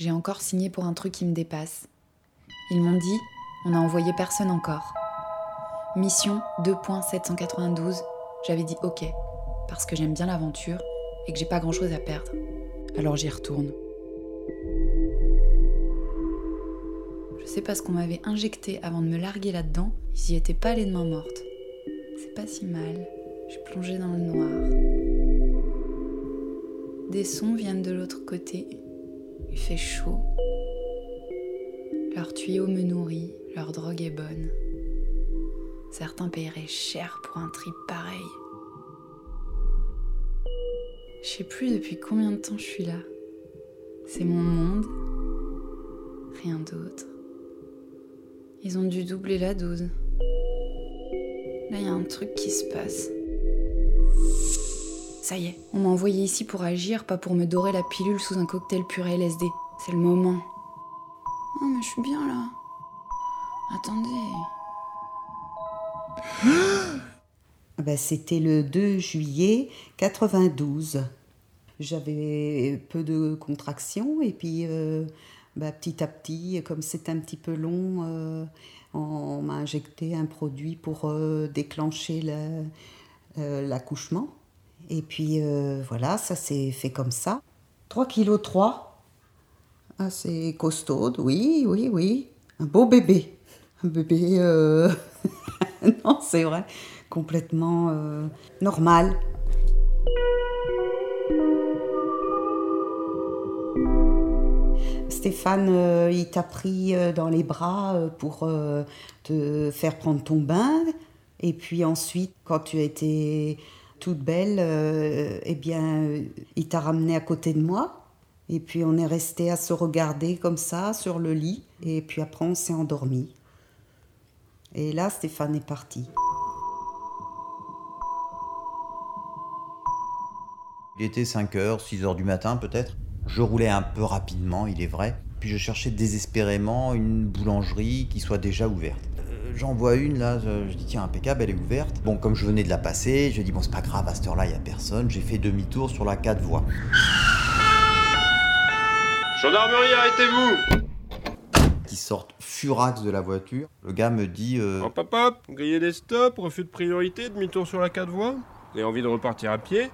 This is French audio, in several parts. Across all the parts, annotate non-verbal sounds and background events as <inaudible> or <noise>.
J'ai encore signé pour un truc qui me dépasse. Ils m'ont dit, on n'a envoyé personne encore. Mission 2.792, j'avais dit ok, parce que j'aime bien l'aventure et que j'ai pas grand chose à perdre. Alors j'y retourne. Je sais pas ce qu'on m'avait injecté avant de me larguer là-dedans, ils y étaient pas les main mortes. C'est pas si mal, je suis plongée dans le noir. Des sons viennent de l'autre côté, il fait chaud. Leur tuyau me nourrit, leur drogue est bonne. Certains paieraient cher pour un trip pareil. Je sais plus depuis combien de temps je suis là. C'est mon monde, rien d'autre. Ils ont dû doubler la dose. Là, il y a un truc qui se passe. Ça y est, on m'a envoyé ici pour agir, pas pour me dorer la pilule sous un cocktail puré LSD. C'est le moment. Oh, mais je suis bien là. Attendez. <gasps> Ben, C'était le 2 juillet 92. J'avais peu de contractions et puis euh, ben, petit à petit, comme c'était un petit peu long, euh, on m'a injecté un produit pour euh, déclencher la- euh, l'accouchement. Et puis euh, voilà, ça s'est fait comme ça. 3 kg 3. Assez costaude, oui, oui, oui. Un beau bébé. Un bébé, euh, <laughs> non, c'est vrai, complètement euh, normal. Stéphane, il t'a pris dans les bras pour te faire prendre ton bain. Et puis ensuite, quand tu as été toute belle, euh, eh bien, il t'a ramené à côté de moi. Et puis on est resté à se regarder comme ça sur le lit. Et puis après, on s'est endormi. Et là, Stéphane est parti. Il était 5h, 6h du matin peut-être. Je roulais un peu rapidement, il est vrai. Puis je cherchais désespérément une boulangerie qui soit déjà ouverte. J'en vois une là, je je dis tiens impeccable, elle est ouverte. Bon comme je venais de la passer, je dis bon c'est pas grave, à cette heure-là il y a personne. J'ai fait demi-tour sur la 4 voies. Gendarmerie, arrêtez-vous Qui sortent furax de la voiture. Le gars me dit euh, Hop hop hop, griller des stops, refus de priorité, demi-tour sur la 4 voies. Vous avez envie de repartir à pied?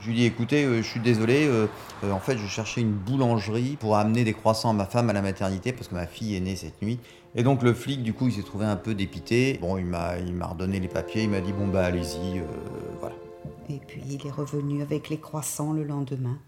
Je lui dis écoutez, euh, je suis désolé, euh, euh, en fait je cherchais une boulangerie pour amener des croissants à ma femme à la maternité parce que ma fille est née cette nuit. Et donc le flic du coup il s'est trouvé un peu dépité. Bon il m'a il m'a redonné les papiers, il m'a dit bon bah allez-y, voilà. Et puis il est revenu avec les croissants le lendemain.